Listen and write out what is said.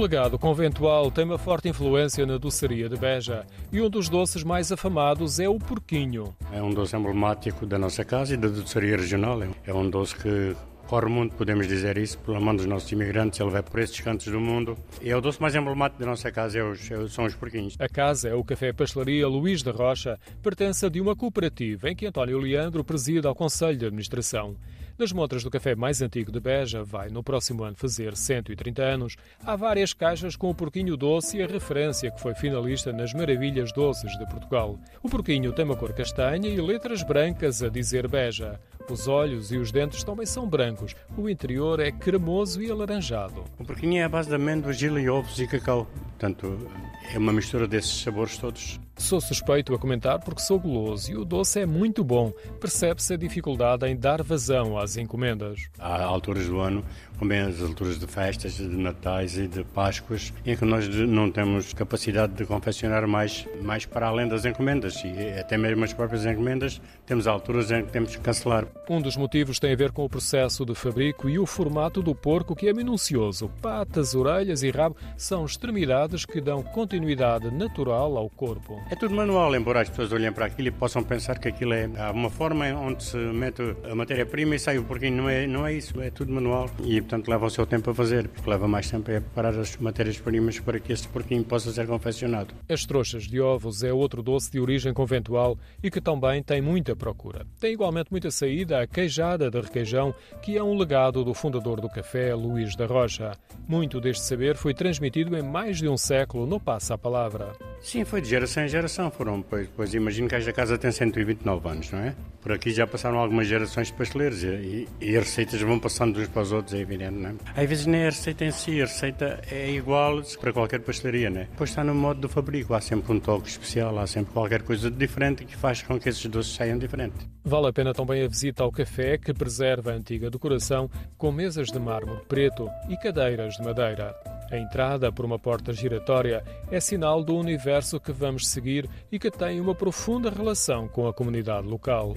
legado conventual tem uma forte influência na doçaria de Beja e um dos doces mais afamados é o porquinho. É um doce emblemático da nossa casa e da doçaria regional. É um doce que corre muito, podemos dizer isso, pela mão dos nossos imigrantes, ele vai por esses cantos do mundo. E é o doce mais emblemático da nossa casa, é os, é são os porquinhos. A casa é o Café Pastelaria Luís da Rocha, pertence a de uma cooperativa em que António Leandro preside ao Conselho de Administração. Nas montras do café mais antigo de Beja, vai no próximo ano fazer 130 anos, há várias caixas com o porquinho doce e a referência que foi finalista nas Maravilhas Doces de Portugal. O porquinho tem uma cor castanha e letras brancas a dizer Beja. Os olhos e os dentes também são brancos. O interior é cremoso e alaranjado. O porquinho é a base de amêndoas, gelo e ovos e cacau. Portanto, é uma mistura desses sabores todos. Sou suspeito a comentar porque sou guloso e o doce é muito bom. Percebe-se a dificuldade em dar vazão às encomendas. Há alturas do ano, como as alturas de festas, de natais e de páscoas, em que nós não temos capacidade de confeccionar mais, mais para além das encomendas. E até mesmo as próprias encomendas, temos alturas em que temos que cancelar. Um dos motivos tem a ver com o processo de fabrico e o formato do porco, que é minucioso. Patas, orelhas e rabo são extremidades que dão continuidade natural ao corpo. É tudo manual, embora as pessoas olhem para aquilo e possam pensar que aquilo é uma forma onde se mete a matéria-prima e sai o porquinho. Não é, não é isso, é tudo manual e, portanto, leva o seu tempo a fazer, porque leva mais tempo a preparar as matérias-primas para que esse porquinho possa ser confeccionado. As trouxas de ovos é outro doce de origem conventual e que também tem muita procura. Tem igualmente muita saída a queijada de requeijão, que é um legado do fundador do café, Luís da Rocha. Muito deste saber foi transmitido em mais de um século no Passa a Palavra. Sim, foi de geração em geração. Foram, pois, pois imagino que esta casa tem 129 anos, não é? Por aqui já passaram algumas gerações de pasteleiros e, e, as receitas vão passando uns para os outros, é evidente, não é? Às vezes nem a receita em si, a receita é igual para qualquer pastelaria, não é? Depois está no modo do fabrico, há sempre um toque especial, há sempre qualquer coisa de diferente que faz com que esses doces saiam diferentes. Vale a pena também a visita ao café, que preserva a antiga decoração, com mesas de mármore preto e cadeiras de madeira. A entrada por uma porta giratória é sinal do universo que vamos seguir e que tem uma profunda relação com a comunidade local.